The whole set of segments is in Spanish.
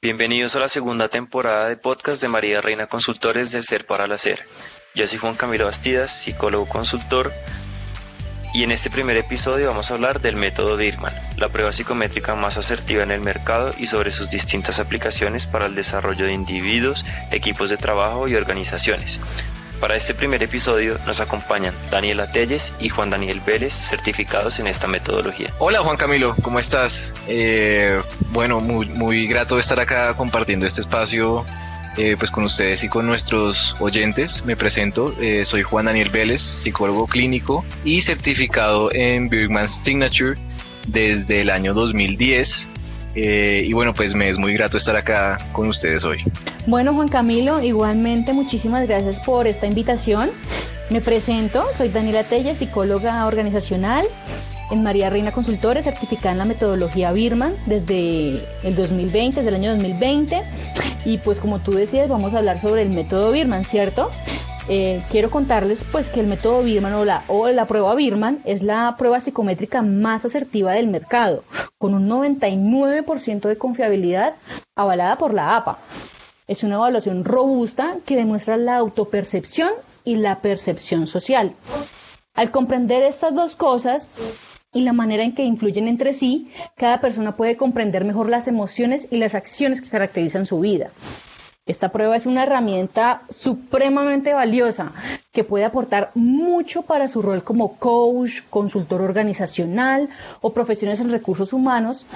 Bienvenidos a la segunda temporada de podcast de María Reina Consultores del Ser para el Hacer. Yo soy Juan Camilo Bastidas, psicólogo consultor, y en este primer episodio vamos a hablar del método Birman, la prueba psicométrica más asertiva en el mercado y sobre sus distintas aplicaciones para el desarrollo de individuos, equipos de trabajo y organizaciones. Para este primer episodio nos acompañan Daniela Telles y Juan Daniel Vélez, certificados en esta metodología. Hola Juan Camilo, ¿cómo estás? Eh, bueno, muy, muy grato estar acá compartiendo este espacio eh, pues con ustedes y con nuestros oyentes. Me presento, eh, soy Juan Daniel Vélez, psicólogo clínico y certificado en Birgman Signature desde el año 2010. Y bueno, pues me es muy grato estar acá con ustedes hoy. Bueno, Juan Camilo, igualmente muchísimas gracias por esta invitación. Me presento, soy Daniela Tella, psicóloga organizacional en María Reina Consultores, certificada en la metodología Birman desde el 2020, desde el año 2020. Y pues como tú decías, vamos a hablar sobre el método Birman, ¿cierto? Eh, quiero contarles pues que el método Birman o la, o la prueba Birman es la prueba psicométrica más asertiva del mercado, con un 99% de confiabilidad avalada por la APA. Es una evaluación robusta que demuestra la autopercepción y la percepción social. Al comprender estas dos cosas y la manera en que influyen entre sí, cada persona puede comprender mejor las emociones y las acciones que caracterizan su vida. Esta prueba es una herramienta supremamente valiosa que puede aportar mucho para su rol como coach, consultor organizacional o profesiones en recursos humanos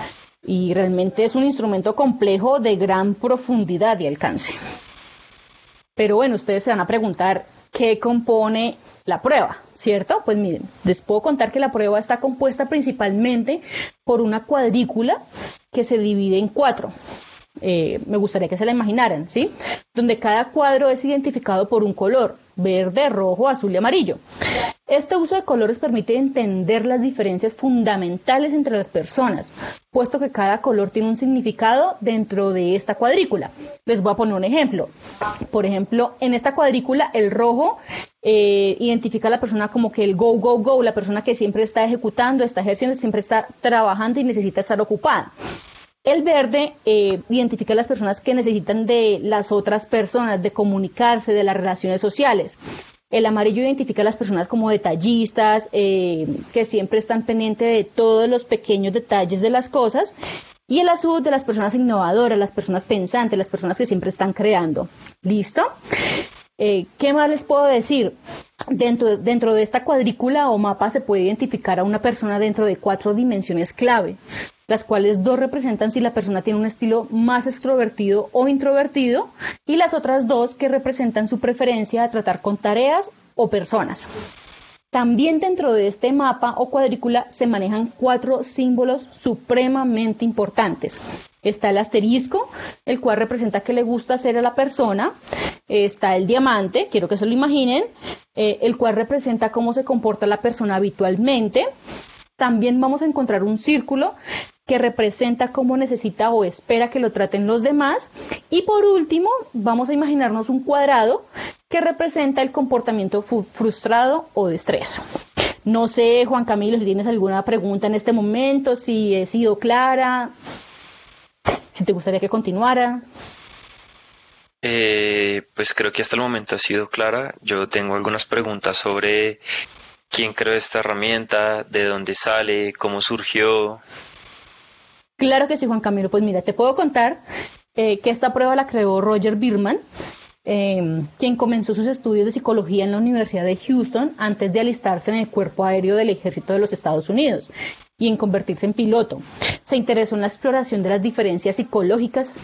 y realmente es un instrumento complejo de gran profundidad y alcance. Pero bueno, ustedes se van a preguntar qué compone la prueba, ¿cierto? Pues miren, les puedo contar que la prueba está compuesta principalmente por una cuadrícula que se divide en cuatro. Eh, me gustaría que se la imaginaran, ¿sí? Donde cada cuadro es identificado por un color, verde, rojo, azul y amarillo. Este uso de colores permite entender las diferencias fundamentales entre las personas, puesto que cada color tiene un significado dentro de esta cuadrícula. Les voy a poner un ejemplo. Por ejemplo, en esta cuadrícula, el rojo eh, identifica a la persona como que el go, go, go, la persona que siempre está ejecutando, está ejerciendo, siempre está trabajando y necesita estar ocupada. El verde eh, identifica a las personas que necesitan de las otras personas, de comunicarse, de las relaciones sociales. El amarillo identifica a las personas como detallistas, eh, que siempre están pendientes de todos los pequeños detalles de las cosas. Y el azul de las personas innovadoras, las personas pensantes, las personas que siempre están creando. ¿Listo? Eh, ¿Qué más les puedo decir? Dentro, dentro de esta cuadrícula o mapa se puede identificar a una persona dentro de cuatro dimensiones clave las cuales dos representan si la persona tiene un estilo más extrovertido o introvertido y las otras dos que representan su preferencia a tratar con tareas o personas. También dentro de este mapa o cuadrícula se manejan cuatro símbolos supremamente importantes. Está el asterisco, el cual representa que le gusta hacer a la persona. Está el diamante, quiero que se lo imaginen, eh, el cual representa cómo se comporta la persona habitualmente. También vamos a encontrar un círculo que representa cómo necesita o espera que lo traten los demás. Y por último, vamos a imaginarnos un cuadrado que representa el comportamiento frustrado o de estrés. No sé, Juan Camilo, si tienes alguna pregunta en este momento, si he sido clara, si te gustaría que continuara. Eh, pues creo que hasta el momento ha sido clara. Yo tengo algunas preguntas sobre quién creó esta herramienta, de dónde sale, cómo surgió. Claro que sí, Juan Camilo. Pues mira, te puedo contar eh, que esta prueba la creó Roger Birman, em, quien comenzó sus estudios de psicología en la Universidad de Houston antes de alistarse en el cuerpo aéreo del ejército de los Estados Unidos y en convertirse en piloto. Se interesó en la exploración de las diferencias psicológicas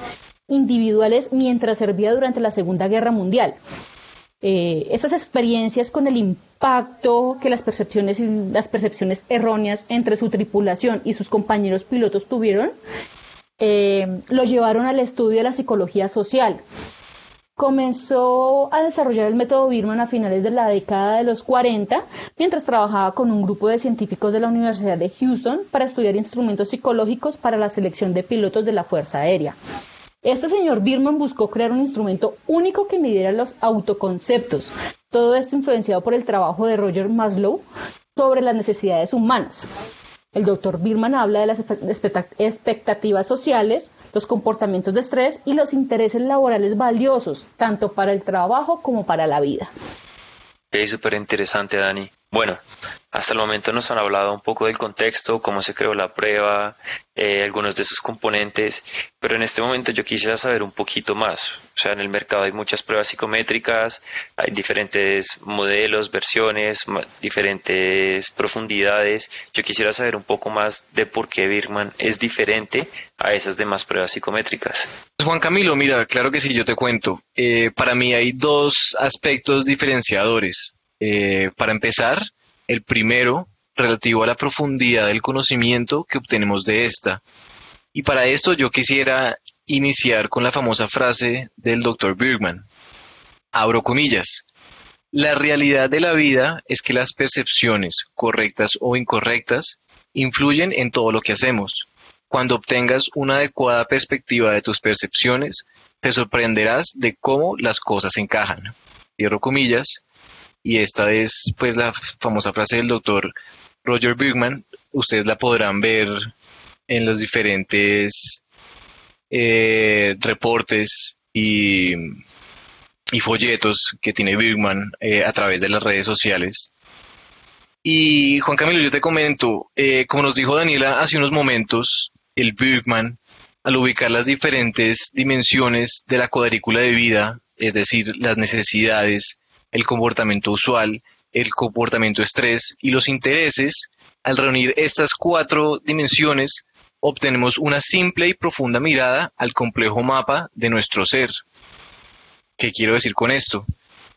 individuales mientras servía durante la Segunda Guerra Mundial. Eh, esas experiencias con el impacto que las percepciones las percepciones erróneas entre su tripulación y sus compañeros pilotos tuvieron, eh, lo llevaron al estudio de la psicología social. Comenzó a desarrollar el método Birman a finales de la década de los 40, mientras trabajaba con un grupo de científicos de la Universidad de Houston para estudiar instrumentos psicológicos para la selección de pilotos de la Fuerza Aérea. Este señor Birman buscó crear un instrumento único que midiera los autoconceptos. Todo esto influenciado por el trabajo de Roger Maslow sobre las necesidades humanas. El doctor Birman habla de las expectativas sociales, los comportamientos de estrés y los intereses laborales valiosos, tanto para el trabajo como para la vida. Súper interesante, Dani. Bueno, hasta el momento nos han hablado un poco del contexto, cómo se creó la prueba, eh, algunos de sus componentes, pero en este momento yo quisiera saber un poquito más. O sea, en el mercado hay muchas pruebas psicométricas, hay diferentes modelos, versiones, diferentes profundidades. Yo quisiera saber un poco más de por qué Birman es diferente a esas demás pruebas psicométricas. Juan Camilo, mira, claro que sí, yo te cuento. Eh, para mí hay dos aspectos diferenciadores. Eh, para empezar, el primero, relativo a la profundidad del conocimiento que obtenemos de esta. Y para esto yo quisiera iniciar con la famosa frase del Dr. Bergman. Abro comillas. La realidad de la vida es que las percepciones, correctas o incorrectas, influyen en todo lo que hacemos. Cuando obtengas una adecuada perspectiva de tus percepciones, te sorprenderás de cómo las cosas encajan. Cierro comillas y esta es pues la famosa frase del doctor Roger Bergman. Ustedes la podrán ver en los diferentes eh, reportes y, folletos que tiene Bergman eh, a través de las redes sociales. Y Juan Camilo, yo te comento, eh, como nos dijo Daniela hace unos momentos, el Bergman, al ubicar las diferentes dimensiones de la cuadrícula de vida, es decir, las necesidades, el comportamiento usual, el comportamiento estrés y los intereses, al reunir estas cuatro dimensiones, obtenemos una simple y profunda mirada al complejo mapa de nuestro ser. ¿Qué quiero decir con esto?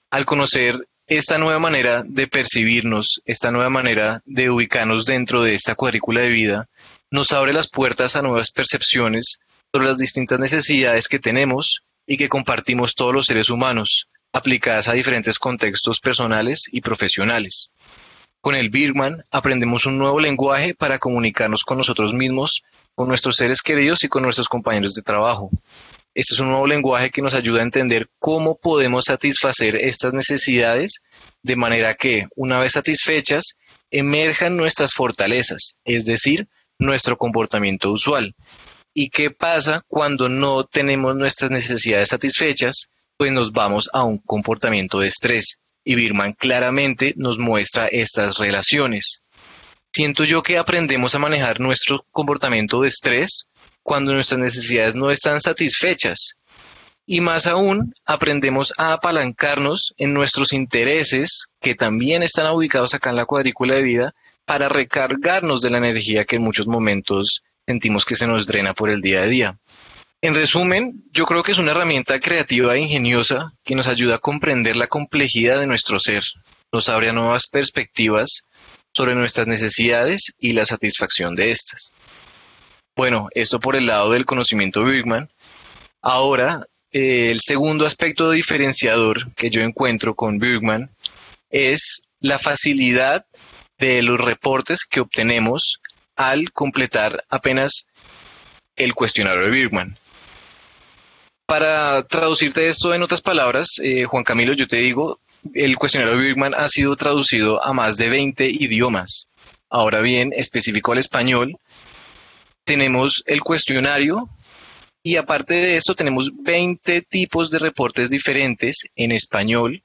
Al conocer esta nueva manera de percibirnos, esta nueva manera de ubicarnos dentro de esta cuadrícula de vida, nos abre las puertas a nuevas percepciones sobre las distintas necesidades que tenemos y que compartimos todos los seres humanos, aplicadas a diferentes contextos personales y profesionales. Con el Birman aprendemos un nuevo lenguaje para comunicarnos con nosotros mismos, con nuestros seres queridos y con nuestros compañeros de trabajo. Este es un nuevo lenguaje que nos ayuda a entender cómo podemos satisfacer estas necesidades de manera que, una vez satisfechas, emerjan nuestras fortalezas, es decir, nuestro comportamiento usual. ¿Y qué pasa cuando no tenemos nuestras necesidades satisfechas? Pues nos vamos a un comportamiento de estrés. Y Birman claramente nos muestra estas relaciones. Siento yo que aprendemos a manejar nuestro comportamiento de estrés cuando nuestras necesidades no están satisfechas. Y más aún, aprendemos a apalancarnos en nuestros intereses, que también están ubicados acá en la cuadrícula de vida, para recargarnos de la energía que en muchos momentos sentimos que se nos drena por el día a día. En resumen, yo creo que es una herramienta creativa e ingeniosa que nos ayuda a comprender la complejidad de nuestro ser, nos abre nuevas perspectivas sobre nuestras necesidades y la satisfacción de estas. Bueno, esto por el lado del conocimiento Bigman. Ahora, eh, el segundo aspecto diferenciador que yo encuentro con Bigman es la facilidad de los reportes que obtenemos al completar apenas el cuestionario de Birkman. Para traducirte esto en otras palabras, eh, Juan Camilo, yo te digo, el cuestionario de Birkman ha sido traducido a más de 20 idiomas. Ahora bien, específico al español, tenemos el cuestionario y aparte de esto tenemos 20 tipos de reportes diferentes en español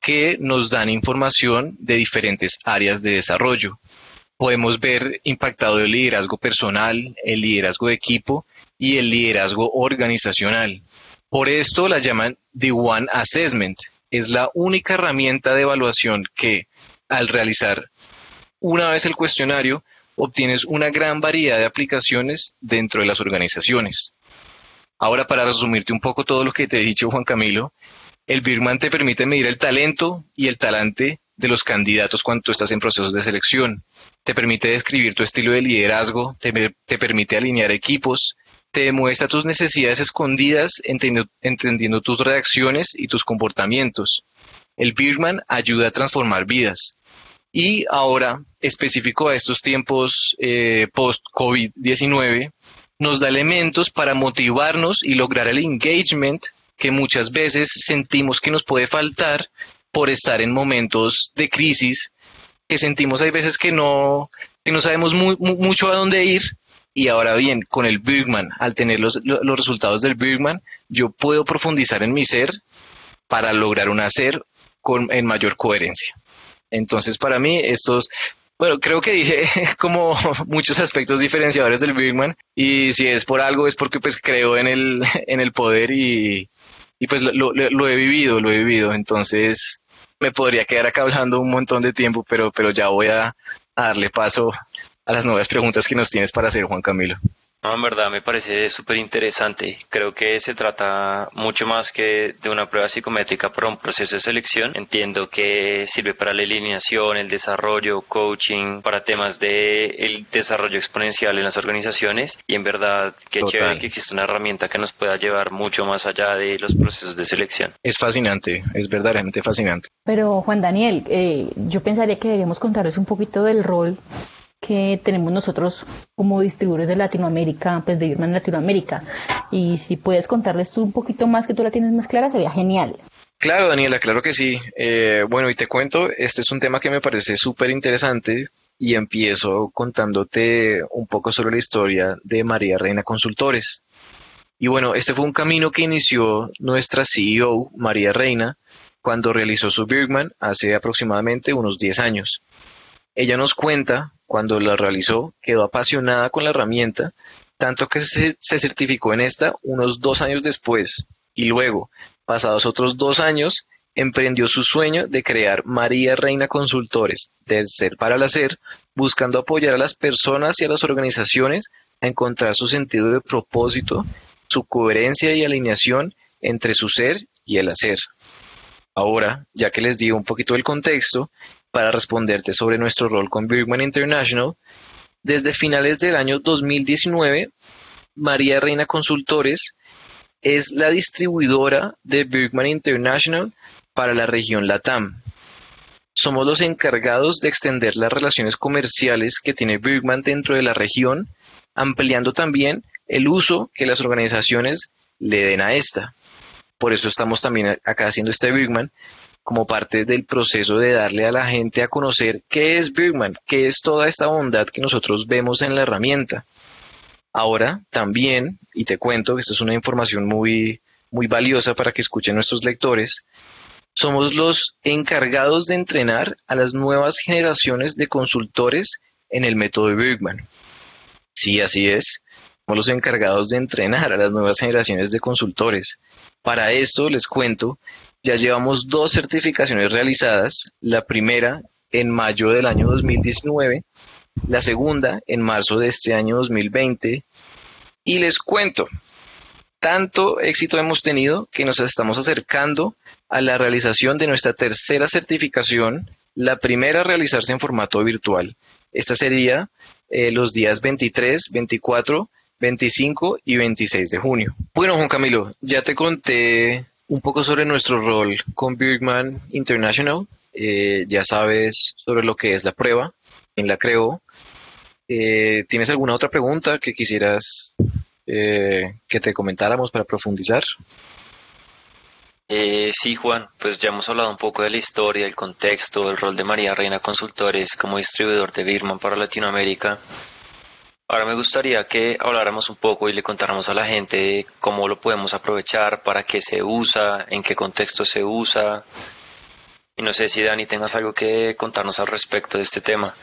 que nos dan información de diferentes áreas de desarrollo. Podemos ver impactado el liderazgo personal, el liderazgo de equipo y el liderazgo organizacional. Por esto la llaman The One Assessment. Es la única herramienta de evaluación que, al realizar una vez el cuestionario, obtienes una gran variedad de aplicaciones dentro de las organizaciones. Ahora, para resumirte un poco todo lo que te he dicho, Juan Camilo, el Birman te permite medir el talento y el talante de los candidatos cuando tú estás en procesos de selección. Te permite describir tu estilo de liderazgo, te, te permite alinear equipos, te demuestra tus necesidades escondidas, entendiendo, tus reacciones y tus comportamientos. El Birman ayuda a transformar vidas. Y ahora, específico a estos tiempos eh, post-COVID-19, nos da elementos para motivarnos y lograr el engagement que muchas veces sentimos que nos puede faltar por estar en momentos de crisis, que sentimos hay veces que no que no sabemos mucho a dónde ir. Y ahora bien, con el Bergman, al tener los, los resultados del Bergman, yo puedo profundizar en mi ser para lograr un hacer con, en mayor coherencia. Entonces, para mí, estos, bueno, creo que dije como muchos aspectos diferenciadores del Bergman y si es por algo es porque pues creo en el, en el poder y, y pues lo, lo, he vivido, lo he vivido. Entonces, me podría quedar acá hablando un montón de tiempo, pero, pero ya voy a darle paso a las nuevas preguntas que nos tienes para hacer, Juan Camilo. No, en verdad me parece súper interesante. Creo que se trata mucho más que de una prueba psicométrica para un proceso de selección. Entiendo que sirve para la alineación, el desarrollo, coaching, para temas de el desarrollo exponencial en las organizaciones. Y en verdad, qué chévere que existe una herramienta que nos pueda llevar mucho más allá de los procesos de selección. Es fascinante, es verdaderamente fascinante. Pero Juan Daniel, eh, yo pensaría que deberíamos contarles un poquito del rol que tenemos nosotros como distribuidores de Latinoamérica, pues de Irma en Latinoamérica. Y si puedes contarles tú un poquito más, que tú la tienes más clara, sería genial. Claro, Daniela, claro que sí. Eh, bueno, y te cuento, este es un tema que me parece súper interesante y empiezo contándote un poco sobre la historia de María Reina Consultores. Y bueno, este fue un camino que inició nuestra CEO, María Reina, cuando realizó su Birgman hace aproximadamente unos 10 años. Ella nos cuenta cuando la realizó, quedó apasionada con la herramienta, tanto que se, certificó en esta unos dos años después y luego, pasados otros dos años, emprendió su sueño de crear María Reina Consultores del Ser para el Hacer, buscando apoyar a las personas y a las organizaciones a encontrar su sentido de propósito, su coherencia y alineación entre su ser y el hacer. Ahora, ya que les di un poquito el contexto, para responderte sobre nuestro rol con Birkman International, desde finales del año 2019, María Reina Consultores es la distribuidora de Birkman International para la región LATAM. Somos los encargados de extender las relaciones comerciales que tiene Birkman dentro de la región, ampliando también el uso que las organizaciones le den a esta. Por eso estamos también acá haciendo este Birkman como parte del proceso de darle a la gente a conocer qué es Birkman, qué es toda esta bondad que nosotros vemos en la herramienta. Ahora también, y te cuento que esto es una información muy, muy valiosa para que escuchen nuestros lectores, somos los encargados de entrenar a las nuevas generaciones de consultores en el método de Birkman. Sí, así es. Somos los encargados de entrenar a las nuevas generaciones de consultores. Para esto les cuento ya llevamos dos certificaciones realizadas, la primera en mayo del año 2019, la segunda en marzo de este año 2020. Y les cuento, tanto éxito hemos tenido que nos estamos acercando a la realización de nuestra tercera certificación, la primera a realizarse en formato virtual. Esta sería eh, los días 23, 24, 25 y 26 de junio. Bueno, Juan Camilo, ya te conté un poco sobre nuestro rol con Birkman International. Eh, ya sabes sobre lo que es la prueba, quién la creó. Eh, ¿Tienes alguna otra pregunta que quisieras eh, que te comentáramos para profundizar? sí, Juan, pues ya hemos hablado un poco de la historia, el contexto, el rol de María Reina Consultores como distribuidor de Birman para Latinoamérica. Ahora me gustaría que habláramos un poco y le contáramos a la gente cómo lo podemos aprovechar, para qué se usa, en qué contexto se usa. Y no sé si Dani tengas algo que contarnos al respecto de este tema.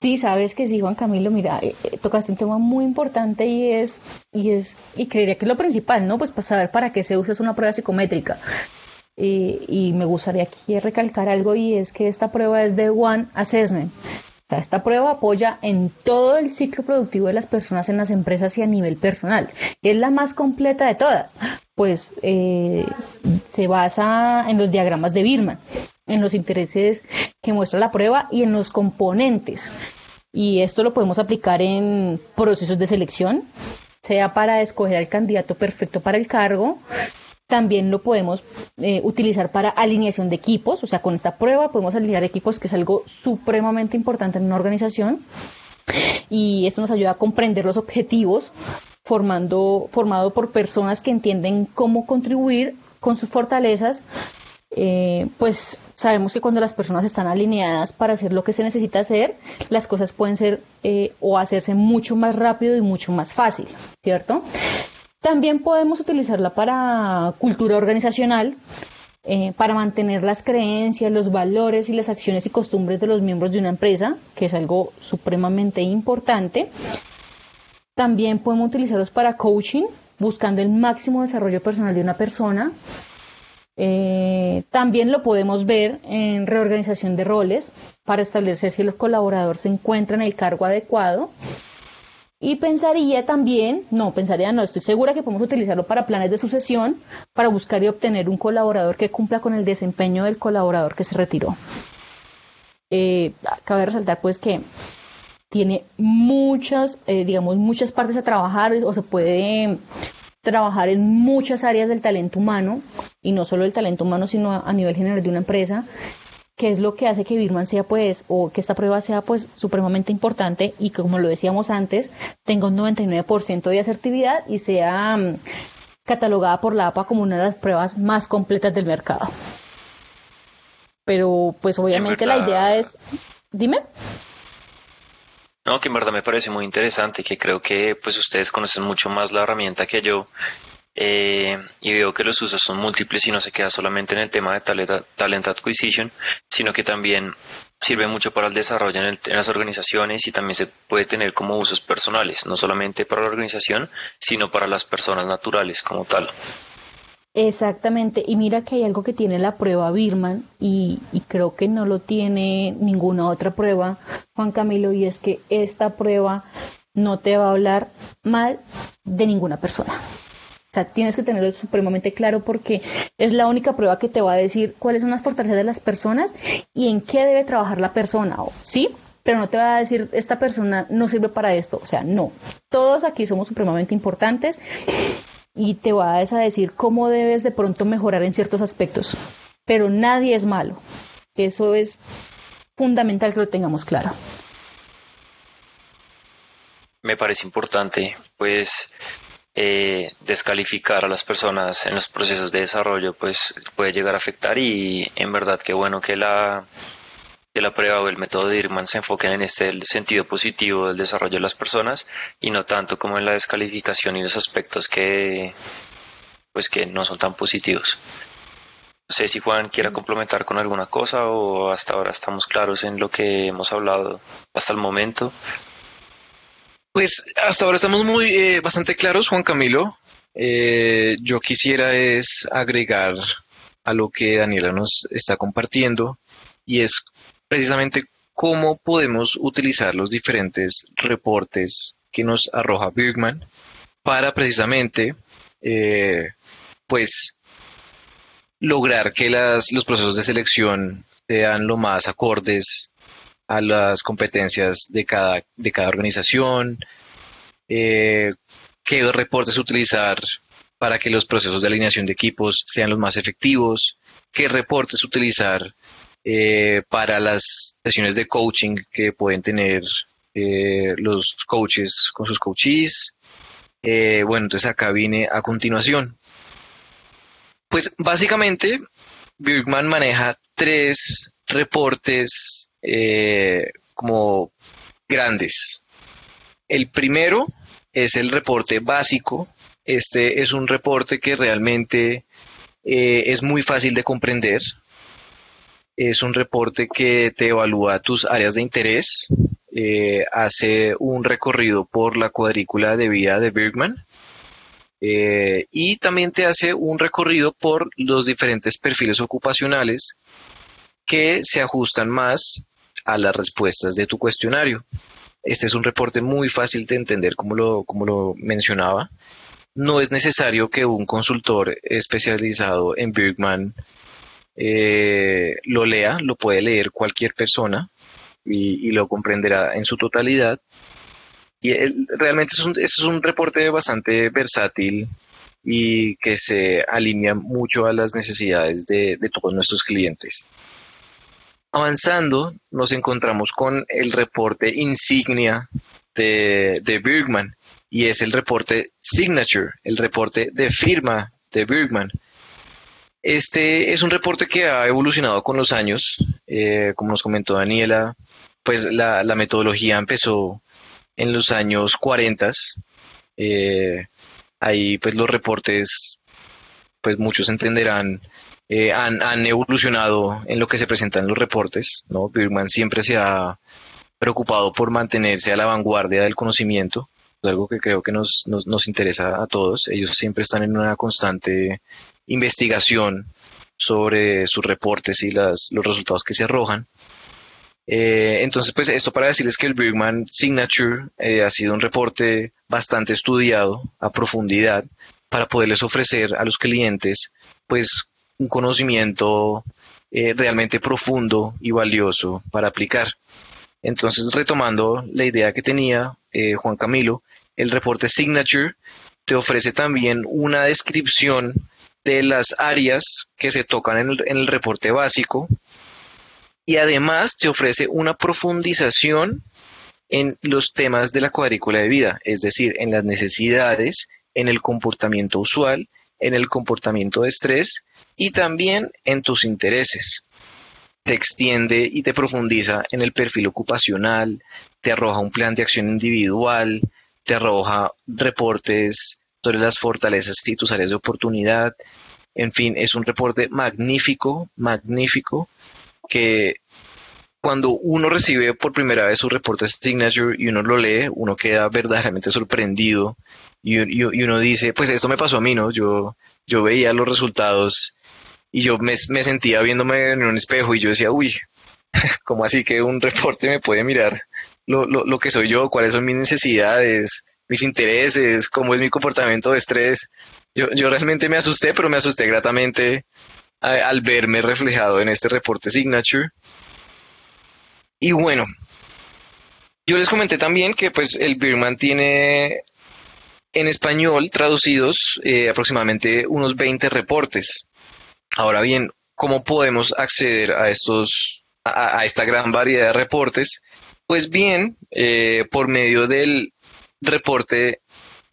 Sí, sabes que sí, Juan Camilo, mira, eh, eh, tocaste un tema muy importante y es, y es, y creería que es lo principal, ¿no? Pues para saber para qué se usa es una prueba psicométrica. Y, y me gustaría aquí recalcar algo y es que esta prueba es de One Assessment. Esta prueba apoya en todo el ciclo productivo de las personas en las empresas y a nivel personal. Es la más completa de todas, pues eh, se basa en los diagramas de Birman, en los intereses que muestra la prueba y en los componentes. Y esto lo podemos aplicar en procesos de selección, sea para escoger al candidato perfecto para el cargo, también lo podemos eh, utilizar para alineación de equipos, o sea, con esta prueba podemos alinear equipos, que es algo supremamente importante en una organización. Y esto nos ayuda a comprender los objetivos formando, formado por personas que entienden cómo contribuir con sus fortalezas eh, pues sabemos que cuando las personas están alineadas para hacer lo que se necesita hacer, las cosas pueden ser eh, o hacerse mucho más rápido y mucho más fácil, ¿cierto? También podemos utilizarla para cultura organizacional, eh, para mantener las creencias, los valores y las acciones y costumbres de los miembros de una empresa, que es algo supremamente importante. También podemos utilizarlos para coaching, buscando el máximo desarrollo personal de una persona. Eh, también lo podemos ver en reorganización de roles para establecer si el colaborador se encuentra en el cargo adecuado. Y pensaría también, no, pensaría no, estoy segura que podemos utilizarlo para planes de sucesión, para buscar y obtener un colaborador que cumpla con el desempeño del colaborador que se retiró. Eh, cabe resaltar pues que tiene muchas, eh, digamos, muchas partes a trabajar o se puede trabajar en muchas áreas del talento humano y no solo el talento humano, sino a, nivel general de una empresa que es lo que hace que Birman sea pues, o que esta prueba sea pues supremamente importante y que como lo decíamos antes, tenga un 99% de asertividad y sea mm, catalogada por la APA como una de las pruebas más completas del mercado. Pero pues obviamente la idea es, dime. No, que en verdad me parece muy interesante, que creo que pues ustedes conocen mucho más la herramienta que yo eh, y veo que los usos son múltiples y no se queda solamente en el tema de talent, acquisition, sino que también sirve mucho para el desarrollo en, en, las organizaciones y también se puede tener como usos personales, no solamente para la organización, sino para las personas naturales como tal. Exactamente, y mira que hay algo que tiene la prueba Birman y, creo que no lo tiene ninguna otra prueba, Juan Camilo, y es que esta prueba no te va a hablar mal de ninguna persona. O sea, tienes que tenerlo supremamente claro porque es la única prueba que te va a decir cuáles son las fortalezas de las personas y en qué debe trabajar la persona, ¿sí? Pero no te va a decir esta persona no sirve para esto, o sea, no. Todos aquí somos supremamente importantes y te vas a decir cómo debes de pronto mejorar en ciertos aspectos. Pero nadie es malo. Eso es fundamental que lo tengamos claro. Me parece importante, pues, eh, descalificar a las personas en los procesos de desarrollo, pues puede llegar a afectar y en verdad que bueno que la la prueba o el método de Irman se enfoquen en este sentido positivo del desarrollo de las personas y no tanto como en la descalificación y los aspectos que pues que no son tan positivos. No sé si Juan quiera complementar con alguna cosa o hasta ahora estamos claros en lo que hemos hablado hasta el momento. Pues hasta ahora estamos muy eh, bastante claros, Juan Camilo. Eh, yo quisiera es agregar a lo que Daniela nos está compartiendo y es precisamente cómo podemos utilizar los diferentes reportes que nos arroja Bergman para precisamente eh, pues lograr que las, los procesos de selección sean lo más acordes a las competencias de cada, de cada organización, eh, qué reportes utilizar para que los procesos de alineación de equipos sean los más efectivos, qué reportes utilizar eh, para las sesiones de coaching que pueden tener eh, los coaches con sus coaches. Eh, bueno, entonces acá vine a continuación. Pues básicamente, Birkman maneja tres reportes como grandes. El primero es el reporte básico. Este es un reporte que realmente es muy fácil de comprender es un reporte que te evalúa tus áreas de interés, eh, hace un recorrido por la cuadrícula de vida de Bergman eh, y también te hace un recorrido por los diferentes perfiles ocupacionales que se ajustan más a las respuestas de tu cuestionario. Este es un reporte muy fácil de entender, como lo, como lo mencionaba. No es necesario que un consultor especializado en Bergman eh, lo lea, lo puede leer cualquier persona y, lo comprenderá en su totalidad. Y realmente es un, es un reporte bastante versátil y que se alinea mucho a las necesidades de, todos nuestros clientes. Avanzando, nos encontramos con el reporte insignia de, de Bergman y es el reporte Signature, el reporte de firma de Bergman. Este es un reporte que ha evolucionado con los años. Eh, como nos comentó Daniela, pues la, metodología empezó en los años 40. Eh, ahí pues los reportes, pues muchos entenderán, eh, han, han, evolucionado en lo que se presentan los reportes. ¿no? Birman siempre se ha preocupado por mantenerse a la vanguardia del conocimiento, algo que creo que nos, nos, nos interesa a todos. Ellos siempre están en una constante investigación sobre sus reportes y las, los resultados que se arrojan. Eh, entonces, pues esto para decirles que el Birman Signature eh, ha sido un reporte bastante estudiado a profundidad para poderles ofrecer a los clientes pues un conocimiento eh, realmente profundo y valioso para aplicar. Entonces, retomando la idea que tenía Juan Camilo, el reporte Signature te ofrece también una descripción de las áreas que se tocan en el, reporte básico y además te ofrece una profundización en los temas de la cuadrícula de vida, es decir, en las necesidades, en el comportamiento usual, en el comportamiento de estrés y también en tus intereses. Te extiende y te profundiza en el perfil ocupacional, te arroja un plan de acción individual, te arroja reportes sobre las fortalezas y tus áreas de oportunidad. En fin, es un reporte magnífico, magnífico, que cuando uno recibe por primera vez su reporte Signature y uno lo lee, uno queda verdaderamente sorprendido y, uno dice, pues esto me pasó a mí, ¿no? Yo, yo veía los resultados y yo me, sentía viéndome en un espejo y yo decía, uy, ¿cómo así que un reporte me puede mirar lo, lo, lo que soy yo, cuáles son mis necesidades, mis intereses, cómo es mi comportamiento de estrés. Yo, yo realmente me asusté, pero me asusté gratamente al verme reflejado en este reporte Signature. Y bueno, yo les comenté también que pues el Birman tiene en español traducidos eh, aproximadamente unos 20 reportes. Ahora bien, ¿cómo podemos acceder a estos a, esta gran variedad de reportes? Pues bien, eh, por medio del reporte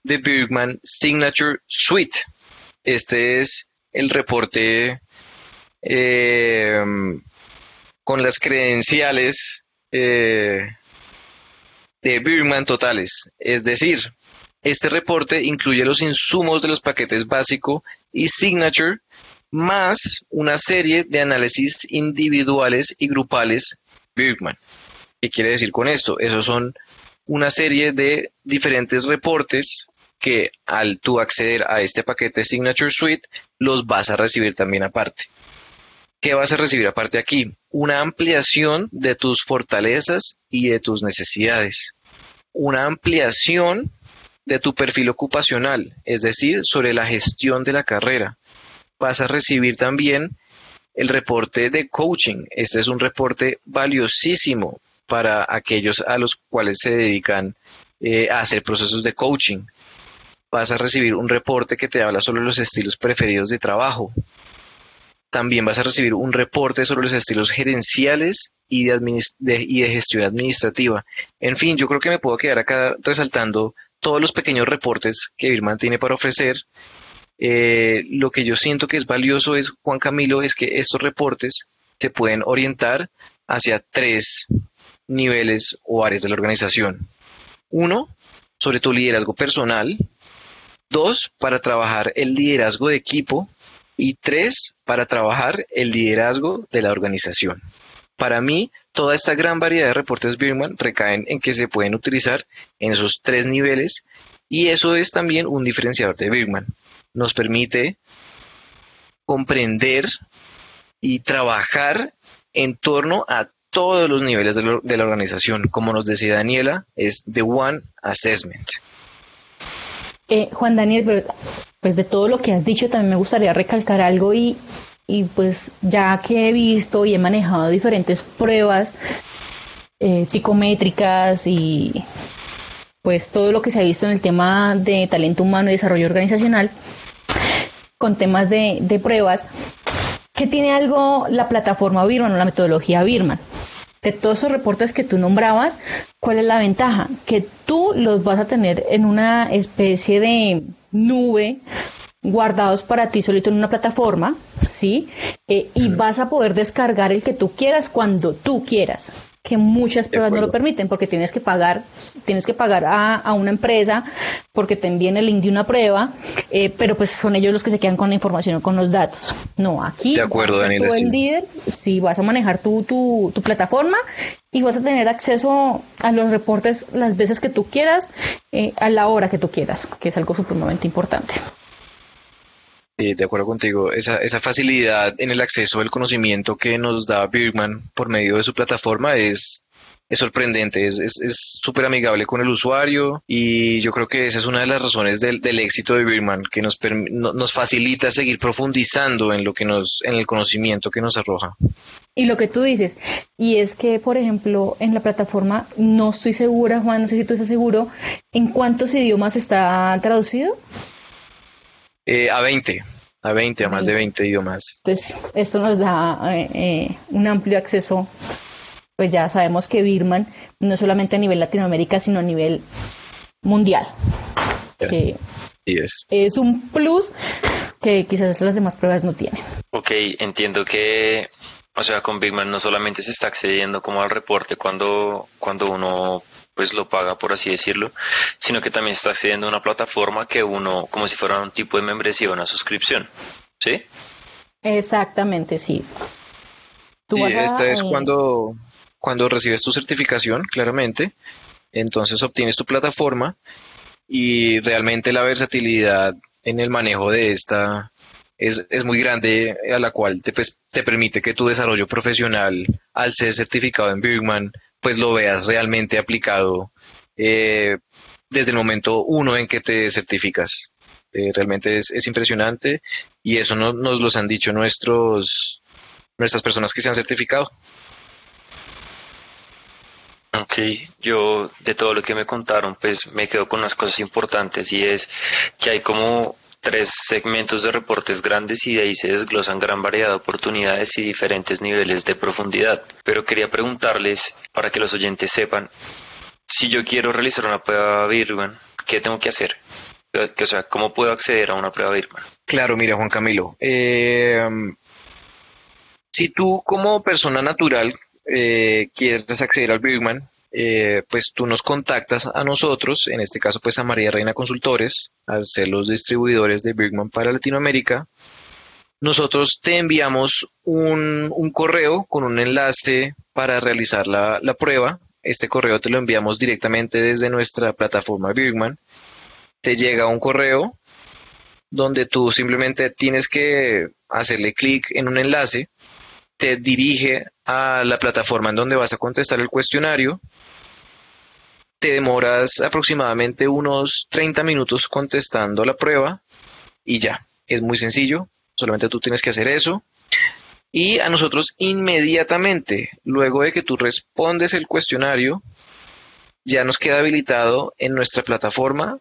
de Bergman Signature Suite. Este es el reporte eh, con las credenciales de Bergman totales. Es decir, este reporte incluye los insumos de los paquetes básico y Signature más una serie de análisis individuales y grupales Bergman. ¿Qué quiere decir con esto? Esos son una serie de diferentes reportes que al tú acceder a este paquete Signature Suite los vas a recibir también aparte. ¿Qué vas a recibir aparte aquí? Una ampliación de tus fortalezas y de tus necesidades. Una ampliación de tu perfil ocupacional, es decir, sobre la gestión de la carrera. Vas a recibir también el reporte de coaching. Este es un reporte valiosísimo para aquellos a los cuales se dedican eh, a hacer procesos de coaching. Vas a recibir un reporte que te habla sobre los estilos preferidos de trabajo. También vas a recibir un reporte sobre los estilos gerenciales y de, y de gestión administrativa. En fin, yo creo que me puedo quedar acá resaltando todos los pequeños reportes que Birman tiene para ofrecer. Eh, lo que yo siento que es valioso es, Juan Camilo, es que estos reportes se pueden orientar hacia tres niveles o áreas de la organización. Uno, sobre tu liderazgo personal. Dos, para trabajar el liderazgo de equipo. Y tres, para trabajar el liderazgo de la organización. Para mí, toda esta gran variedad de reportes Birman recaen en que se pueden utilizar en esos tres niveles y eso es también un diferenciador de Birman. Nos permite comprender y trabajar en torno a todos los niveles de, la organización. Como nos decía Daniela, es The One Assessment. Eh, Juan Daniel, pues de todo lo que has dicho, también me gustaría recalcar algo y, y pues ya que he visto y he manejado diferentes pruebas eh, psicométricas y pues todo lo que se ha visto en el tema de talento humano y desarrollo organizacional, con temas de, de pruebas, que tiene algo la plataforma Birman o la metodología Birman de todos esos reportes que tú nombrabas, ¿cuál es la ventaja? Que tú los vas a tener en una especie de nube guardados para ti solito en una plataforma ¿sí? Eh, y vas a poder descargar el que tú quieras cuando tú quieras que muchas pruebas no lo permiten porque tienes que pagar tienes que pagar a, una empresa porque te envíen el link de una prueba eh, pero pues son ellos los que se quedan con la información o con los datos. No aquí de acuerdo tú el líder si vas a manejar tu, tu, tu plataforma y vas a tener acceso a los reportes las veces que tú quieras eh, a la hora que tú quieras que es algo supremamente importante de acuerdo contigo, esa, esa facilidad en el acceso al conocimiento que nos da Birgman por medio de su plataforma es, sorprendente, es súper amigable con el usuario y yo creo que esa es una de las razones del, del éxito de Birman, que nos, nos facilita seguir profundizando en lo que nos, en el conocimiento que nos arroja. Y lo que tú dices, y es que, por ejemplo, en la plataforma, no estoy segura, Juan, no sé si tú estás seguro, ¿en cuántos idiomas está traducido? Eh, a 20, a 20, a más de 20 idiomas. Entonces, esto nos da eh, eh, un amplio acceso. Pues ya sabemos que Birman no solamente a nivel Latinoamérica, sino a nivel mundial. Sí es. es un plus que quizás las demás pruebas no tienen. Ok, entiendo que, o sea, con Bigman no solamente se está accediendo como al reporte cuando, cuando uno pues lo paga, por así decirlo, sino que también está accediendo a una plataforma que uno, como si fuera un tipo de membresía, una suscripción. ¿Sí? Exactamente, sí. sí, esta es cuando, cuando recibes tu certificación, claramente. Entonces obtienes tu plataforma y realmente la versatilidad en el manejo de esta es, es muy grande, a la cual te, pues, te permite que tu desarrollo profesional, al ser certificado en Birgman, pues lo veas realmente aplicado eh, desde el momento uno en que te certificas. Eh, realmente es, impresionante y eso no, nos lo han dicho nuestros, nuestras personas que se han certificado. Ok, yo de todo lo que me contaron, pues me quedo con unas cosas importantes y es que hay como tres segmentos de reportes grandes y de ahí se desglosan gran variedad de oportunidades y diferentes niveles de profundidad. Pero quería preguntarles, para que los oyentes sepan, si yo quiero realizar una prueba Birman, ¿qué tengo que hacer? O sea, ¿cómo puedo acceder a una prueba Birman? Claro, mira, Juan Camilo. Eh, si tú como persona natural eh, quieres acceder al Birman, eh, pues tú nos contactas a nosotros, en este caso pues a María Reina Consultores, al ser los distribuidores de Birman para Latinoamérica. Nosotros te enviamos un, correo con un enlace para realizar la, prueba. Este correo te lo enviamos directamente desde nuestra plataforma Birman. Te llega un correo donde tú simplemente tienes que hacerle clic en un enlace, te dirige a la plataforma en donde vas a contestar el cuestionario te demoras aproximadamente unos 30 minutos contestando la prueba y ya, es muy sencillo, solamente tú tienes que hacer eso. Y a nosotros inmediatamente, luego de que tú respondes el cuestionario, ya nos queda habilitado en nuestra plataforma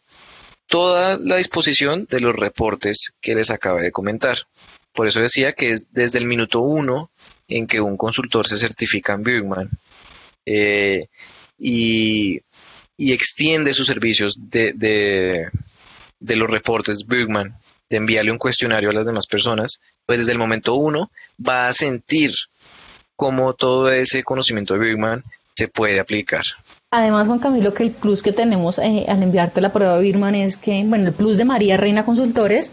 toda la disposición de los reportes que les acabé de comentar. Por eso decía que es desde el minuto uno en que un consultor se certifica en Birgman. Eh, y extiende sus servicios de, los reportes Bergman, de enviarle un cuestionario a las demás personas, pues desde el momento uno va a sentir cómo todo ese conocimiento de Bergman se puede aplicar. Además, Juan Camilo, que el plus que tenemos eh, al enviarte la prueba Birman es que, bueno, el plus de María Reina Consultores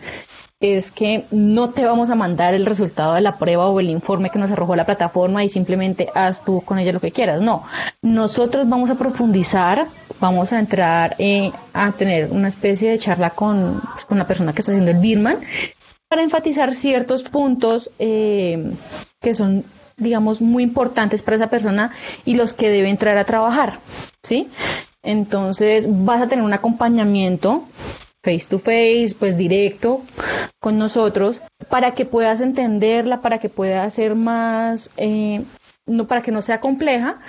es que no te vamos a mandar el resultado de la prueba o el informe que nos arrojó la plataforma y simplemente haz tú con ella lo que quieras. No, nosotros vamos a profundizar, vamos a entrar eh, a tener una especie de charla con, pues, con, la persona que está haciendo el Birman para enfatizar ciertos puntos eh, que son digamos muy importantes para esa persona y los que debe entrar a trabajar, ¿sí? Entonces vas a tener un acompañamiento face to face, pues directo con nosotros, para que puedas entenderla, para que pueda ser más, eh, no, para que no sea compleja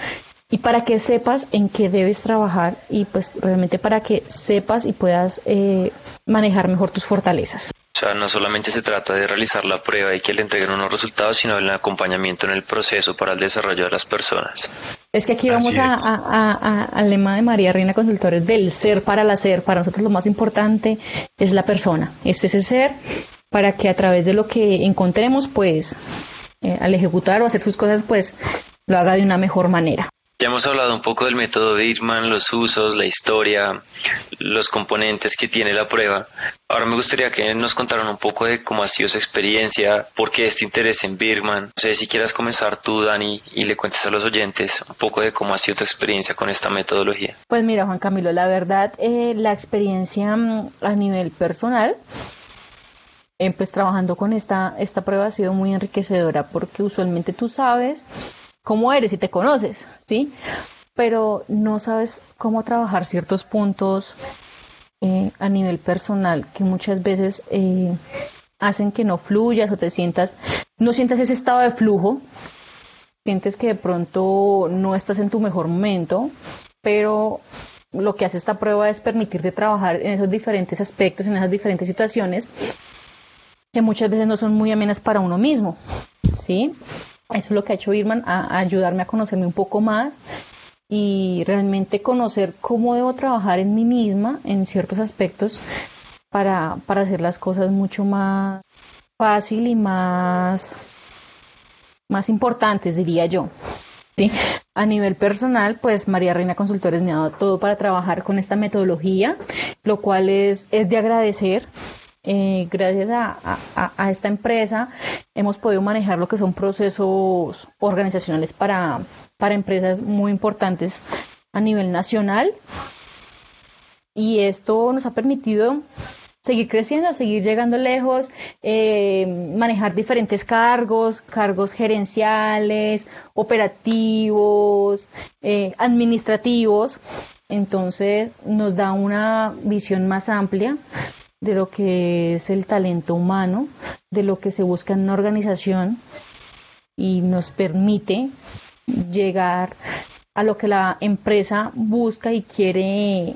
y para que sepas en qué debes trabajar y pues realmente para que sepas y puedas eh, manejar mejor tus fortalezas. O sea, no solamente se trata de realizar la prueba y que le entreguen unos resultados, sino el acompañamiento en el proceso para el desarrollo de las personas. Es que aquí vamos al lema de María Reina Consultores del ser para el hacer. Para nosotros lo más importante es la persona, es ese ser para que a través de lo que encontremos, pues, eh, al ejecutar o hacer sus cosas, pues, lo haga de una mejor manera. Ya hemos hablado un poco del método Birman, los usos, la historia, los componentes que tiene la prueba. Ahora me gustaría que nos contaran un poco de cómo ha sido su experiencia, por qué este interés en Birman. No sé si quieras comenzar tú, Dani, y le cuentes a los oyentes un poco de cómo ha sido tu experiencia con esta metodología. Pues mira, Juan Camilo, la verdad, eh, la experiencia mm, a nivel personal eh, pues trabajando con esta, esta prueba ha sido muy enriquecedora porque usualmente tú sabes cómo eres y te conoces, ¿sí? Pero no sabes cómo trabajar ciertos puntos eh, a nivel personal que muchas veces eh, hacen que no fluyas o te sientas, no sientas ese estado de flujo, sientes que de pronto no estás en tu mejor momento, pero lo que hace esta prueba es permitirte trabajar en esos diferentes aspectos, en esas diferentes situaciones que muchas veces no son muy amenas para uno mismo, ¿sí? Eso es lo que ha hecho Birman, a, ayudarme a conocerme un poco más y realmente conocer cómo debo trabajar en mí misma en ciertos aspectos para, para hacer las cosas mucho más fácil y más, más importantes, diría yo. ¿sí? A nivel personal, pues María Reina Consultores me ha dado todo para trabajar con esta metodología, lo cual es, es de agradecer eh, gracias a, esta empresa hemos podido manejar lo que son procesos organizacionales para, para empresas muy importantes a nivel nacional y esto nos ha permitido seguir creciendo, seguir llegando lejos, eh, manejar diferentes cargos, cargos gerenciales, operativos, eh, administrativos. Entonces nos da una visión más amplia de lo que es el talento humano, de lo que se busca en una organización y nos permite llegar a lo que la empresa busca y quiere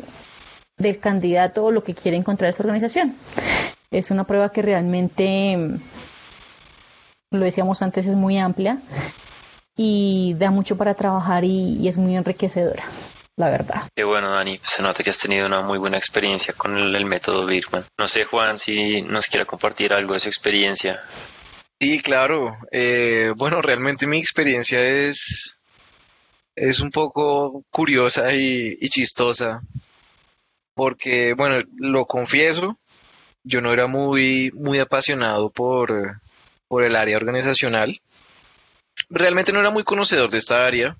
del candidato o lo que quiere encontrar esa organización. Es una prueba que realmente, lo decíamos antes, es muy amplia y da mucho para trabajar y es muy enriquecedora la verdad. Qué bueno, Dani. Se nota que has tenido una muy buena experiencia con el, método Birman. No sé, Juan, si nos quiere compartir algo de su experiencia. Sí, claro. Eh, bueno, realmente mi experiencia es, es un poco curiosa y, chistosa. Porque, bueno, lo confieso, yo no era muy, muy apasionado por, por el área organizacional. Realmente no era muy conocedor de esta área.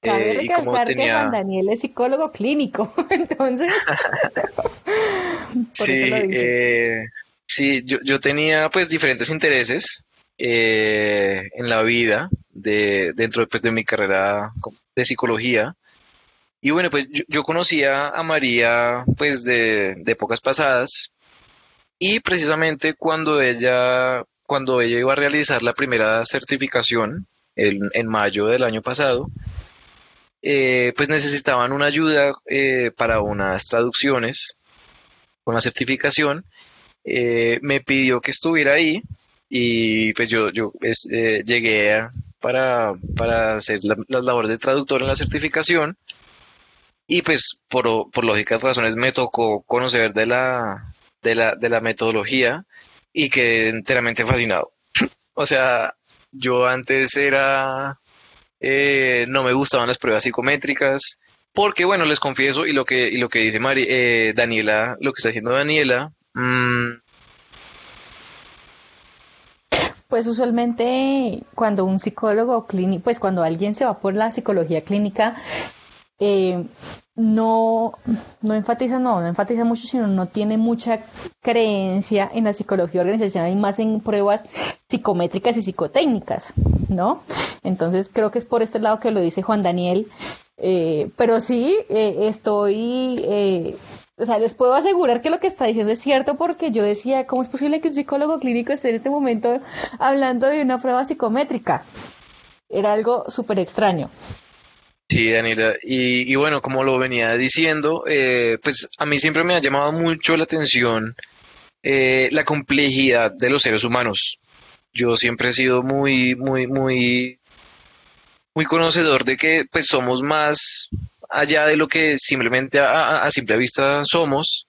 Cabe eh, recalcar que Juan Daniel es psicólogo clínico, entonces. sí, eh, sí yo, yo, tenía pues diferentes intereses eh, en la vida de, dentro pues, de mi carrera de psicología. Y bueno, pues yo, conocía a María pues de, de épocas pasadas y precisamente cuando ella, cuando ella iba a realizar la primera certificación en mayo del año pasado, eh, pues necesitaban una ayuda eh, para unas traducciones con la certificación. Eh, me pidió que estuviera ahí y pues yo, yo llegué para, para hacer las labores de traductor en la certificación y pues por, por lógicas razones me tocó conocer de la, de la, de la metodología y quedé enteramente fascinado. o sea, yo antes era eh, no me gustaban las pruebas psicométricas, porque bueno, les confieso, y lo que, y lo que dice Mari, eh, Daniela, lo que está haciendo Daniela, mm, Pues usualmente cuando un psicólogo clínico, pues cuando alguien se va por la psicología clínica, eh, no, no enfatiza, no, no enfatiza mucho, sino no tiene mucha creencia en la psicología organizacional y más en pruebas psicométricas y psicotécnicas, ¿no? Entonces creo que es por este lado que lo dice Juan Daniel, eh, pero sí, eh, estoy, eh, o sea, les puedo asegurar que lo que está diciendo es cierto porque yo decía, ¿cómo es posible que un psicólogo clínico esté en este momento hablando de una prueba psicométrica? Era algo súper extraño. Sí, Daniela. Y, bueno, como lo venía diciendo, eh, pues a mí siempre me ha llamado mucho la atención eh, la complejidad de los seres humanos. Yo siempre he sido muy, muy, muy, muy conocedor de que pues somos más allá de lo que simplemente a, simple vista somos.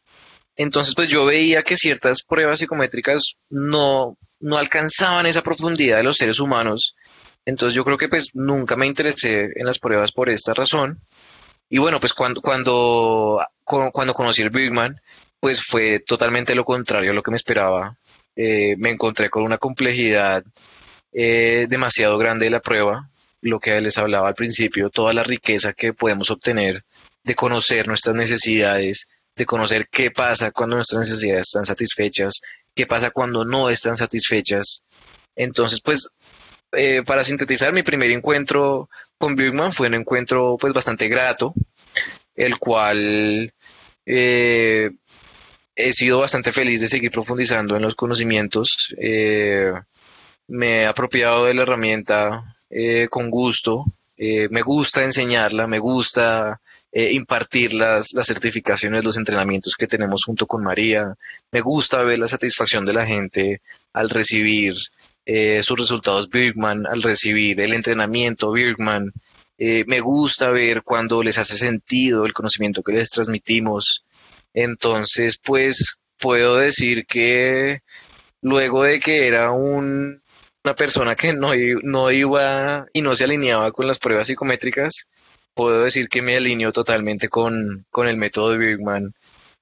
Entonces, pues yo veía que ciertas pruebas psicométricas no, no alcanzaban esa profundidad de los seres humanos. Entonces yo creo que pues nunca me interesé en las pruebas por esta razón. Y bueno, pues cuando, cuando, cuando conocí el Bigman, pues fue totalmente lo contrario a lo que me esperaba. Eh, me encontré con una complejidad eh, demasiado grande de la prueba, lo que les hablaba al principio, toda la riqueza que podemos obtener de conocer nuestras necesidades, de conocer qué pasa cuando nuestras necesidades están satisfechas, qué pasa cuando no están satisfechas. Entonces, pues, eh, para sintetizar, mi primer encuentro con Bigman fue un encuentro pues bastante grato, el cual eh, he sido bastante feliz de seguir profundizando en los conocimientos. Eh, me he apropiado de la herramienta con gusto. me gusta enseñarla, me gusta eh, impartir las, las certificaciones, los entrenamientos que tenemos junto con María. Me gusta ver la satisfacción de la gente al recibir eh, sus resultados Birkman, al recibir el entrenamiento Birkman. Eh, me gusta ver cuando les hace sentido el conocimiento que les transmitimos. Entonces, pues puedo decir que luego de que era un, una persona que no, no iba y no se alineaba con las pruebas psicométricas, puedo decir que me alineo totalmente con, el método de Birkman.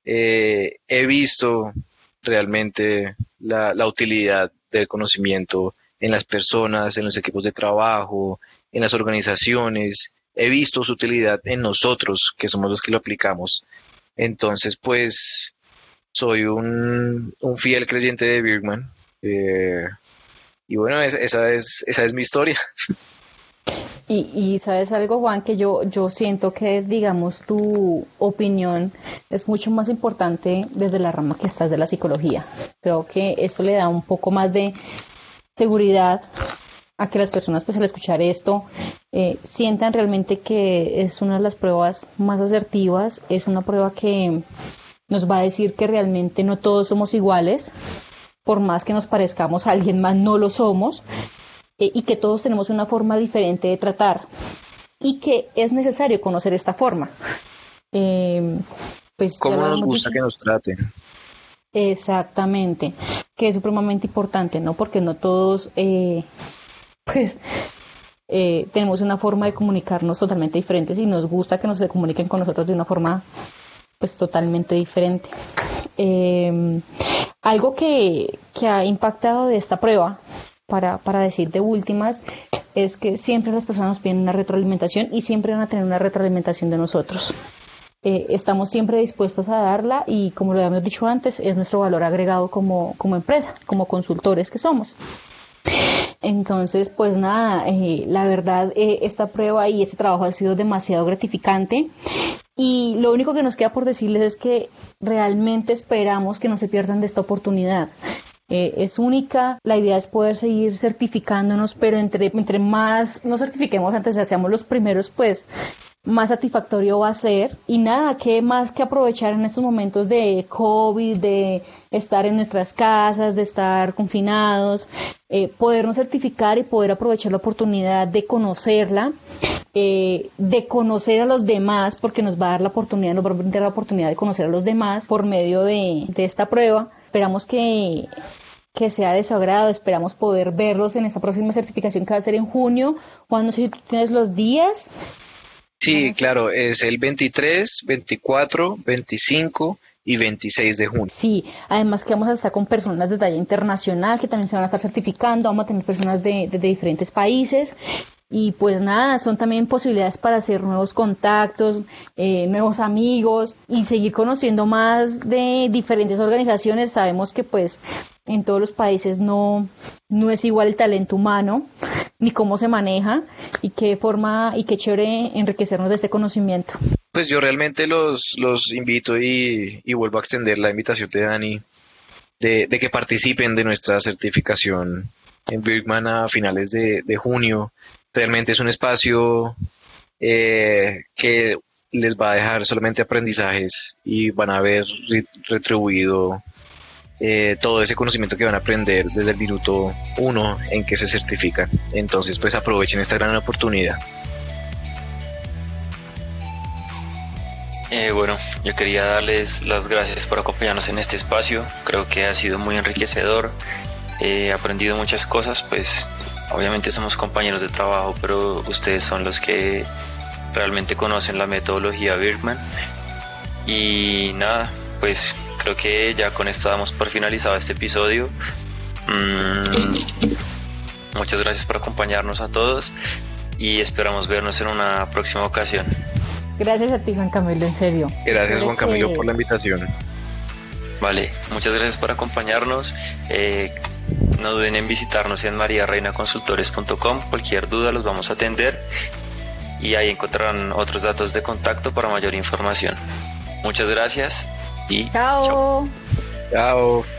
Eh, he visto realmente la, utilidad del conocimiento en las personas, en los equipos de trabajo, en las organizaciones. He visto su utilidad en nosotros, que somos los que lo aplicamos. Entonces, pues, soy un, fiel creyente de Birkman. Eh, y bueno, esa, es, esa es mi historia. Y, sabes algo, Juan, que yo, yo siento que, digamos, tu opinión es mucho más importante desde la rama que estás de la psicología. Creo que eso le da un poco más de seguridad a que las personas, pues al escuchar esto, eh, sientan realmente que es una de las pruebas más asertivas, es una prueba que nos va a decir que realmente no todos somos iguales, por más que nos parezcamos a alguien más, no lo somos, eh, y que todos tenemos una forma diferente de tratar y que es necesario conocer esta forma. Eh, pues ¿Cómo nos gusta que nos traten? Exactamente, que es supremamente importante, ¿no? Porque no todos, eh, pues, tenemos una forma de comunicarnos totalmente diferente y nos gusta que nos se comuniquen con nosotros de una forma, pues, totalmente diferente. algo que, que ha impactado de esta prueba para, para decir de últimas, es que siempre las personas piden una retroalimentación y siempre van a tener una retroalimentación de nosotros. Eh, estamos siempre dispuestos a darla y como lo habíamos dicho antes, es nuestro valor agregado como, como empresa, como consultores que somos. Entonces, pues nada, eh, la verdad, eh, esta prueba y este trabajo ha sido demasiado gratificante. Y lo único que nos queda por decirles es que realmente esperamos que no se pierdan de esta oportunidad. Eh, es única. La idea es poder seguir certificándonos, pero entre, entre más nos certifiquemos antes, ya seamos los primeros, pues más satisfactorio va a ser. Y nada, que más que aprovechar en estos momentos de COVID, de estar en nuestras casas, de estar confinados, eh, podernos certificar y poder aprovechar la oportunidad de conocerla, eh, de conocer a los demás, porque nos va a dar la oportunidad, nos va a dar la oportunidad de conocer a los demás por medio de, de esta prueba Esperamos que, que sea de su agrado, esperamos poder verlos en esta próxima certificación que va a ser en junio. Juan, no sé si tú tienes los días. Sí, claro, es el 23, 24, 25 y 26 de junio. Sí, además que vamos a estar con personas de talla internacional que también se van a estar certificando, vamos a tener personas de, de diferentes países y pues nada, son también posibilidades para hacer nuevos contactos, eh, nuevos amigos y seguir conociendo más de diferentes organizaciones. Sabemos que pues en todos los países no, no es igual el talento humano ni cómo se maneja y qué forma y qué chévere enriquecernos de este conocimiento. Pues yo realmente los, los invito y, y vuelvo a extender la invitación de Dani de, de que participen de nuestra certificación en Birkman a finales de, de junio realmente es un espacio eh, que les va a dejar solamente aprendizajes y van a haber retribuido eh, todo ese conocimiento que van a aprender desde el minuto uno en que se certifican. Entonces, pues aprovechen esta gran oportunidad. Eh, bueno, yo quería darles las gracias por acompañarnos en este espacio. Creo que ha sido muy enriquecedor. He aprendido muchas cosas, pues obviamente somos compañeros de trabajo, pero ustedes son los que realmente conocen la metodología Birkman. Y nada, pues creo que ya con esto damos por finalizado este episodio. Mm, muchas gracias por acompañarnos a todos y esperamos vernos en una próxima ocasión. Gracias a ti, Juan Camilo, en serio. Gracias, Juan Camilo, por la invitación. Vale, muchas gracias por acompañarnos. Eh, no duden en visitarnos en mariareinaconsultores.com. Cualquier duda los vamos a atender y ahí encontrarán otros datos de contacto para mayor información. Muchas gracias y chao. Chao.